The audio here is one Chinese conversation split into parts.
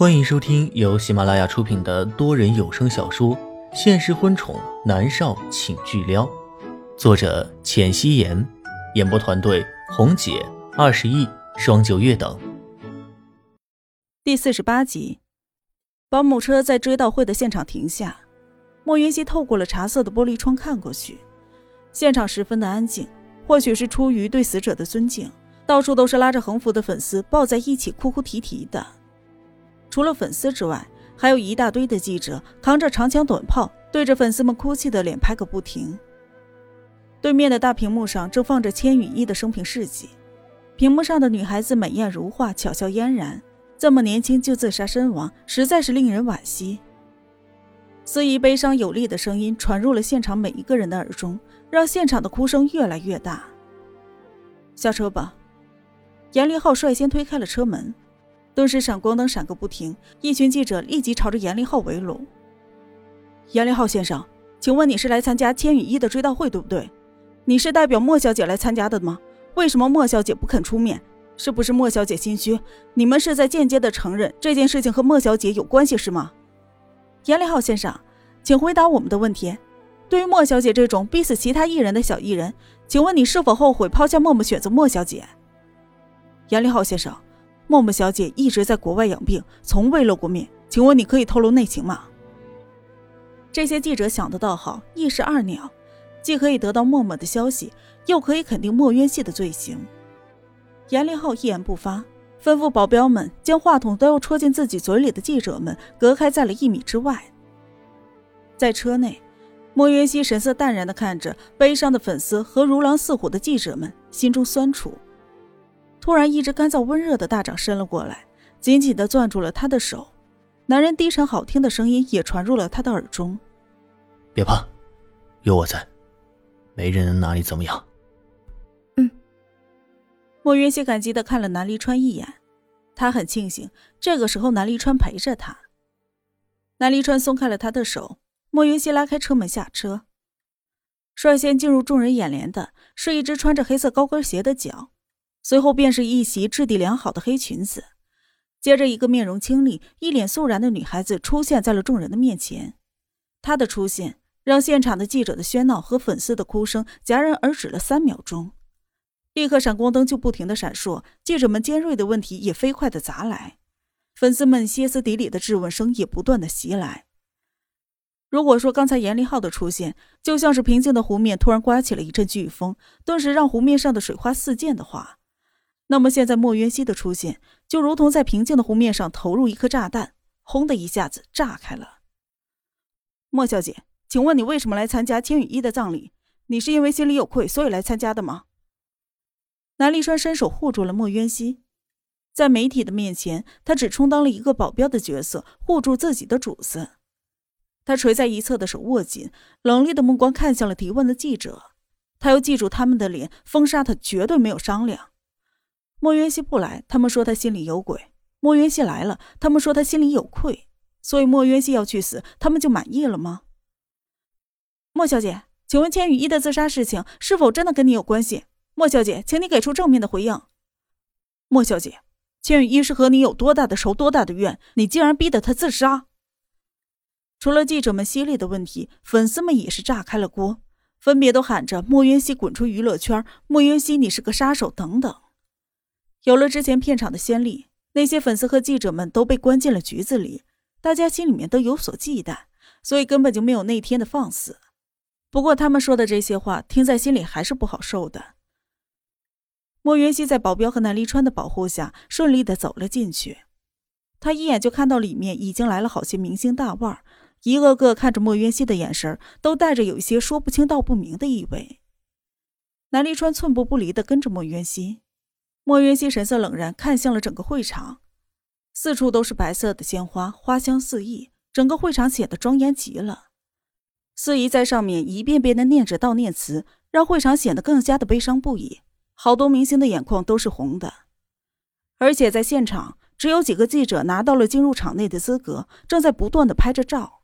欢迎收听由喜马拉雅出品的多人有声小说《现实婚宠男少请巨撩》，作者：浅汐颜，演播团队：红姐、二十亿、双九月等。第四十八集，保姆车在追悼会的现场停下，莫云熙透过了茶色的玻璃窗看过去，现场十分的安静，或许是出于对死者的尊敬，到处都是拉着横幅的粉丝抱在一起哭哭啼啼的。除了粉丝之外，还有一大堆的记者扛着长枪短炮，对着粉丝们哭泣的脸拍个不停。对面的大屏幕上正放着千羽衣的生平事迹，屏幕上的女孩子美艳如画，巧笑嫣然，这么年轻就自杀身亡，实在是令人惋惜。司仪悲伤有力的声音传入了现场每一个人的耳中，让现场的哭声越来越大。下车吧，严立浩率先推开了车门。顿时闪光灯闪个不停，一群记者立即朝着严立浩围拢。严立浩先生，请问你是来参加千羽衣的追悼会，对不对？你是代表莫小姐来参加的吗？为什么莫小姐不肯出面？是不是莫小姐心虚？你们是在间接的承认这件事情和莫小姐有关系是吗？严立浩先生，请回答我们的问题。对于莫小姐这种逼死其他艺人的小艺人，请问你是否后悔抛下默默选择莫小姐？严立浩先生。默默小姐一直在国外养病，从未露过面，请问你可以透露内情吗？这些记者想的倒好，一石二鸟，既可以得到默默的消息，又可以肯定莫渊熙的罪行。严立浩一言不发，吩咐保镖们将话筒都要戳进自己嘴里的记者们隔开在了一米之外。在车内，莫渊熙神色淡然地看着悲伤的粉丝和如狼似虎的记者们，心中酸楚。突然，一只干燥温热的大掌伸了过来，紧紧地攥住了他的手。男人低沉好听的声音也传入了他的耳中：“别怕，有我在，没人能拿你怎么样。”嗯。莫云熙感激地看了南离川一眼，他很庆幸这个时候南离川陪着他。南离川松开了他的手，莫云熙拉开车门下车。率先进入众人眼帘的是一只穿着黑色高跟鞋的脚。随后便是一袭质地良好的黑裙子，接着一个面容清丽、一脸肃然的女孩子出现在了众人的面前。她的出现让现场的记者的喧闹和粉丝的哭声戛然而止了三秒钟，立刻闪光灯就不停的闪烁，记者们尖锐的问题也飞快的砸来，粉丝们歇斯底里的质问声也不断的袭来。如果说刚才严立浩的出现就像是平静的湖面突然刮起了一阵飓风，顿时让湖面上的水花四溅的话，那么现在莫渊熙的出现，就如同在平静的湖面上投入一颗炸弹，轰的一下子炸开了。莫小姐，请问你为什么来参加千羽衣的葬礼？你是因为心里有愧，所以来参加的吗？南立川伸手护住了莫渊熙，在媒体的面前，他只充当了一个保镖的角色，护住自己的主子。他垂在一侧的手握紧，冷厉的目光看向了提问的记者，他要记住他们的脸，封杀他绝对没有商量。莫云熙不来，他们说他心里有鬼；莫云熙来了，他们说他心里有愧。所以莫云熙要去死，他们就满意了吗？莫小姐，请问千羽一的自杀事情是否真的跟你有关系？莫小姐，请你给出正面的回应。莫小姐，千羽一是和你有多大的仇，多大的怨，你竟然逼得他自杀？除了记者们犀利的问题，粉丝们也是炸开了锅，分别都喊着“莫云熙滚出娱乐圈”“莫云熙你是个杀手”等等。有了之前片场的先例，那些粉丝和记者们都被关进了局子里，大家心里面都有所忌惮，所以根本就没有那天的放肆。不过他们说的这些话，听在心里还是不好受的。莫云熙在保镖和南离川的保护下，顺利的走了进去。他一眼就看到里面已经来了好些明星大腕，一个个看着莫云熙的眼神都带着有一些说不清道不明的意味。南离川寸步不离的跟着莫云熙。莫云熙神色冷然，看向了整个会场，四处都是白色的鲜花，花香四溢，整个会场显得庄严极了。司仪在上面一遍遍的念着悼念词，让会场显得更加的悲伤不已。好多明星的眼眶都是红的，而且在现场只有几个记者拿到了进入场内的资格，正在不断的拍着照。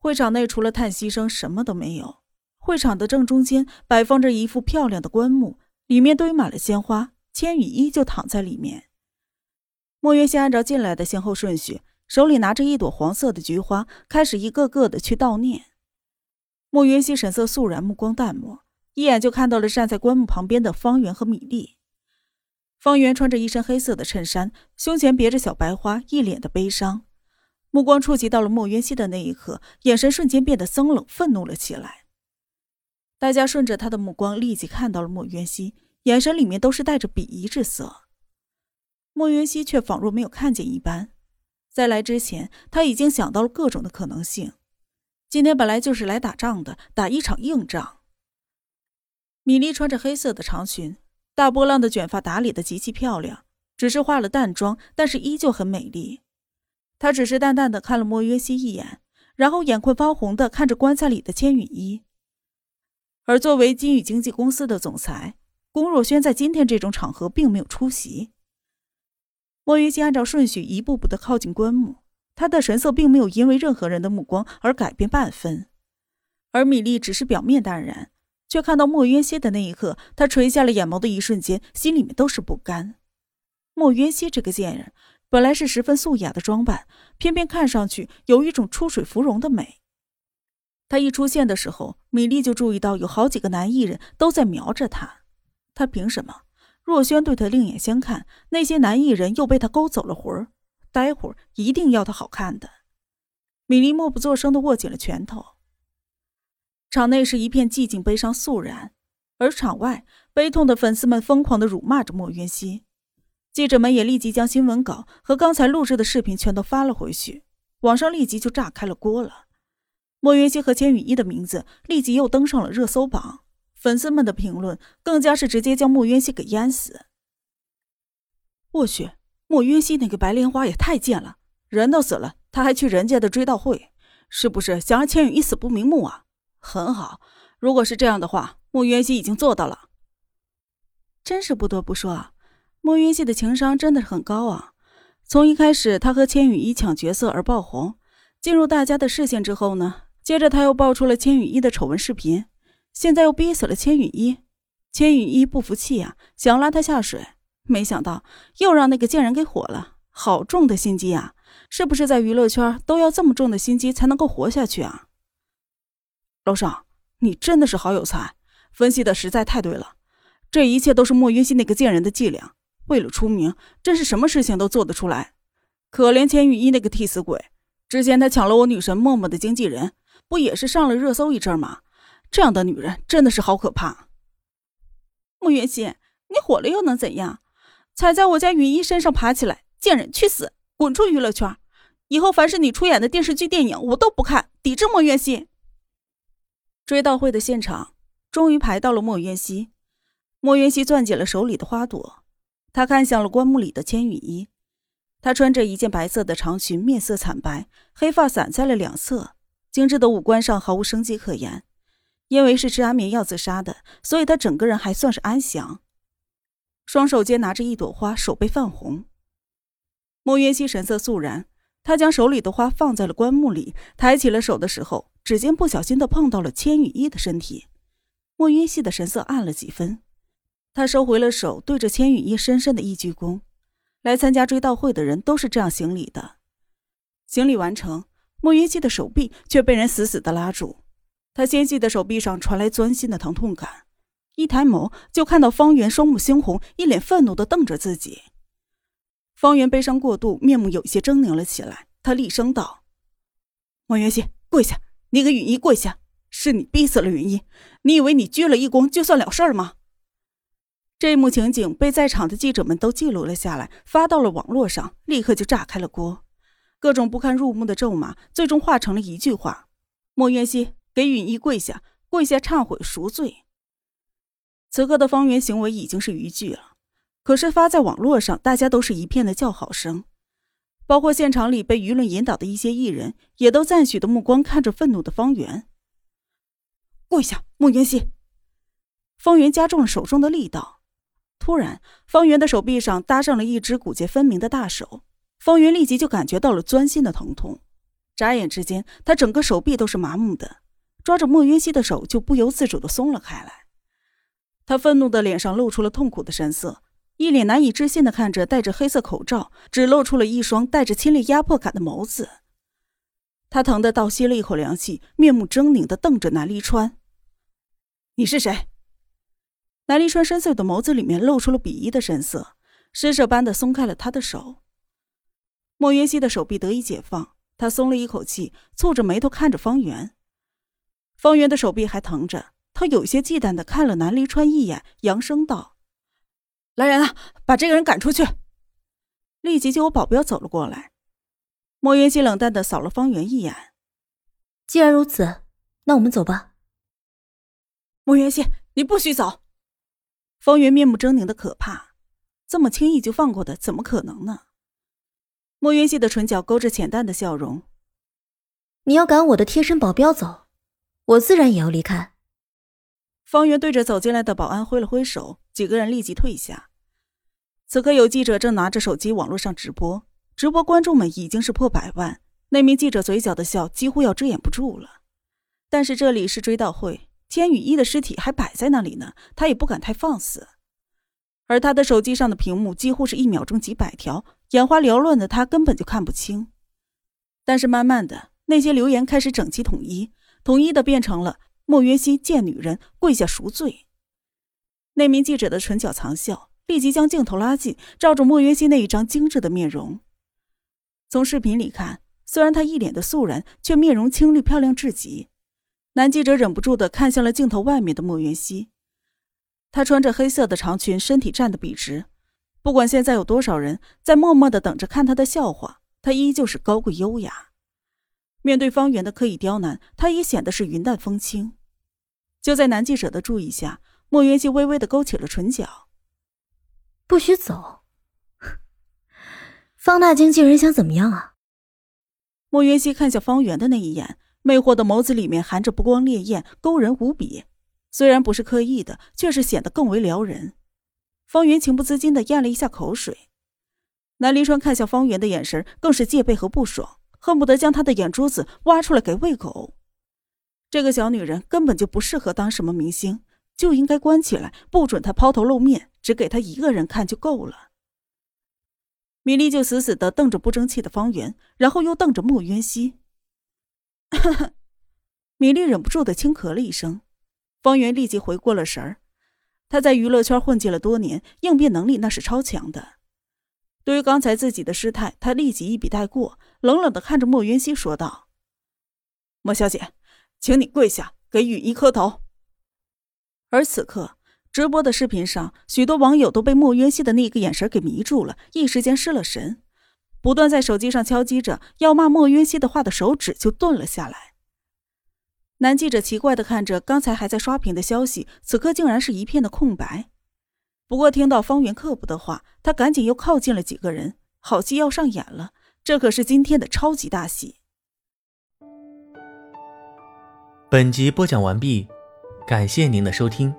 会场内除了叹息声，什么都没有。会场的正中间摆放着一副漂亮的棺木，里面堆满了鲜花。千羽依旧躺在里面。莫渊熙按照进来的先后顺序，手里拿着一朵黄色的菊花，开始一个个的去悼念。莫渊熙神色肃然，目光淡漠，一眼就看到了站在棺木旁边的方圆和米粒。方圆穿着一身黑色的衬衫，胸前别着小白花，一脸的悲伤。目光触及到了莫渊熙的那一刻，眼神瞬间变得森冷，愤怒了起来。大家顺着他的目光，立即看到了莫渊熙，眼神里面都是带着鄙夷之色。莫云溪却仿若没有看见一般，在来之前，他已经想到了各种的可能性。今天本来就是来打仗的，打一场硬仗。米莉穿着黑色的长裙，大波浪的卷发打理的极其漂亮，只是化了淡妆，但是依旧很美丽。她只是淡淡的看了莫约西一眼，然后眼眶发红的看着棺材里的千羽衣。而作为金宇经纪公司的总裁，龚若轩在今天这种场合并没有出席。莫约西按照顺序一步步的靠近棺木，他的神色并没有因为任何人的目光而改变半分。而米莉只是表面淡然，却看到莫渊熙的那一刻，她垂下了眼眸的一瞬间，心里面都是不甘。莫渊熙这个贱人。本来是十分素雅的装扮，偏偏看上去有一种出水芙蓉的美。他一出现的时候，米莉就注意到有好几个男艺人都在瞄着他。他凭什么？若轩对他另眼相看，那些男艺人又被他勾走了魂儿。待会儿一定要他好看的。米莉默不作声的握紧了拳头。场内是一片寂静、悲伤、肃然，而场外悲痛的粉丝们疯狂的辱骂着莫云熙。记者们也立即将新闻稿和刚才录制的视频全都发了回去，网上立即就炸开了锅了。莫云熙和千羽衣的名字立即又登上了热搜榜，粉丝们的评论更加是直接将莫云熙给淹死。我去，莫云熙那个白莲花也太贱了，人都死了，他还去人家的追悼会，是不是想让千羽一死不瞑目啊？很好，如果是这样的话，莫云熙已经做到了。真是不得不说啊。莫云熙的情商真的是很高啊！从一开始他和千羽衣抢角色而爆红，进入大家的视线之后呢，接着他又爆出了千羽衣的丑闻视频，现在又逼死了千羽衣。千羽衣不服气啊，想拉他下水，没想到又让那个贱人给火了。好重的心机啊！是不是在娱乐圈都要这么重的心机才能够活下去啊？楼上，你真的是好有才，分析的实在太对了，这一切都是莫云熙那个贱人的伎俩。为了出名，真是什么事情都做得出来。可怜千羽衣那个替死鬼，之前他抢了我女神默默的经纪人，不也是上了热搜一阵吗？这样的女人真的是好可怕。莫云熙，你火了又能怎样？踩在我家雨衣身上爬起来，贱人去死，滚出娱乐圈！以后凡是你出演的电视剧、电影，我都不看，抵制莫云熙。追悼会的现场终于排到了莫云熙，莫云熙攥紧了手里的花朵。他看向了棺木里的千羽衣，她穿着一件白色的长裙，面色惨白，黑发散在了两侧，精致的五官上毫无生机可言。因为是吃安眠药自杀的，所以她整个人还算是安详，双手间拿着一朵花，手背泛红。莫云熙神色肃然，他将手里的花放在了棺木里，抬起了手的时候，指尖不小心的碰到了千羽衣的身体。莫云熙的神色暗了几分。他收回了手，对着千羽衣深深的一鞠躬。来参加追悼会的人都是这样行礼的。行礼完成，莫云熙的手臂却被人死死的拉住。他纤细的手臂上传来钻心的疼痛感，一抬眸就看到方圆双目猩红，一脸愤怒的瞪着自己。方圆悲伤过度，面目有些狰狞了起来。他厉声道：“莫云熙，跪下！你给允一跪下！是你逼死了允一，你以为你鞠了一躬就算了事儿吗？”这一幕情景被在场的记者们都记录了下来，发到了网络上，立刻就炸开了锅。各种不堪入目的咒骂，最终化成了一句话：“莫渊熙，给允一跪下，跪下忏悔赎罪。”此刻的方圆行为已经是逾矩了，可是发在网络上，大家都是一片的叫好声，包括现场里被舆论引导的一些艺人，也都赞许的目光看着愤怒的方圆。跪下，穆云熙。方圆加重了手中的力道。突然，方圆的手臂上搭上了一只骨节分明的大手，方圆立即就感觉到了钻心的疼痛。眨眼之间，他整个手臂都是麻木的，抓着莫云熙的手就不由自主的松了开来。他愤怒的脸上露出了痛苦的神色，一脸难以置信的看着戴着黑色口罩、只露出了一双带着侵略压迫感的眸子。他疼得倒吸了一口凉气，面目狰狞的瞪着南离川：“你是谁？”南离川深邃的眸子里面露出了鄙夷的神色，施舍般的松开了他的手。莫云熙的手臂得以解放，他松了一口气，蹙着眉头看着方圆。方圆的手臂还疼着，他有些忌惮的看了南离川一眼，扬声道：“来人啊，把这个人赶出去！”立即就有保镖走了过来。莫云熙冷淡的扫了方圆一眼：“既然如此，那我们走吧。”莫云熙，你不许走！方圆面目狰狞的可怕，这么轻易就放过的，怎么可能呢？莫云熙的唇角勾着浅淡的笑容。你要赶我的贴身保镖走，我自然也要离开。方圆对着走进来的保安挥了挥手，几个人立即退下。此刻有记者正拿着手机网络上直播，直播观众们已经是破百万。那名记者嘴角的笑几乎要遮掩不住了。但是这里是追悼会。千羽一的尸体还摆在那里呢，他也不敢太放肆。而他的手机上的屏幕几乎是一秒钟几百条，眼花缭乱的他根本就看不清。但是慢慢的，那些留言开始整齐统一，统一的变成了“莫约西贱女人，跪下赎罪”。那名记者的唇角藏笑，立即将镜头拉近，照着莫约西那一张精致的面容。从视频里看，虽然她一脸的素人，却面容清丽漂亮至极。男记者忍不住的看向了镜头外面的莫云熙，她穿着黑色的长裙，身体站得笔直。不管现在有多少人在默默的等着看她的笑话，她依旧是高贵优雅。面对方圆的刻意刁难，他也显得是云淡风轻。就在男记者的注意下，莫云熙微微的勾起了唇角。不许走！方大经纪人想怎么样啊？莫云熙看向方圆的那一眼。魅惑的眸子里面含着不光烈焰，勾人无比。虽然不是刻意的，却是显得更为撩人。方圆情不自禁的咽了一下口水。南离川看向方圆的眼神更是戒备和不爽，恨不得将他的眼珠子挖出来给喂狗。这个小女人根本就不适合当什么明星，就应该关起来，不准她抛头露面，只给她一个人看就够了。米莉就死死的瞪着不争气的方圆，然后又瞪着莫渊熙。米莉忍不住的轻咳了一声，方圆立即回过了神儿。他在娱乐圈混迹了多年，应变能力那是超强的。对于刚才自己的失态，他立即一笔带过，冷冷的看着莫云溪说道：“莫小姐，请你跪下，给雨衣磕头。”而此刻，直播的视频上，许多网友都被莫云溪的那个眼神给迷住了，一时间失了神。不断在手机上敲击着要骂莫云溪的话的手指就顿了下来。男记者奇怪的看着刚才还在刷屏的消息，此刻竟然是一片的空白。不过听到方圆刻薄的话，他赶紧又靠近了几个人。好戏要上演了，这可是今天的超级大戏。本集播讲完毕，感谢您的收听。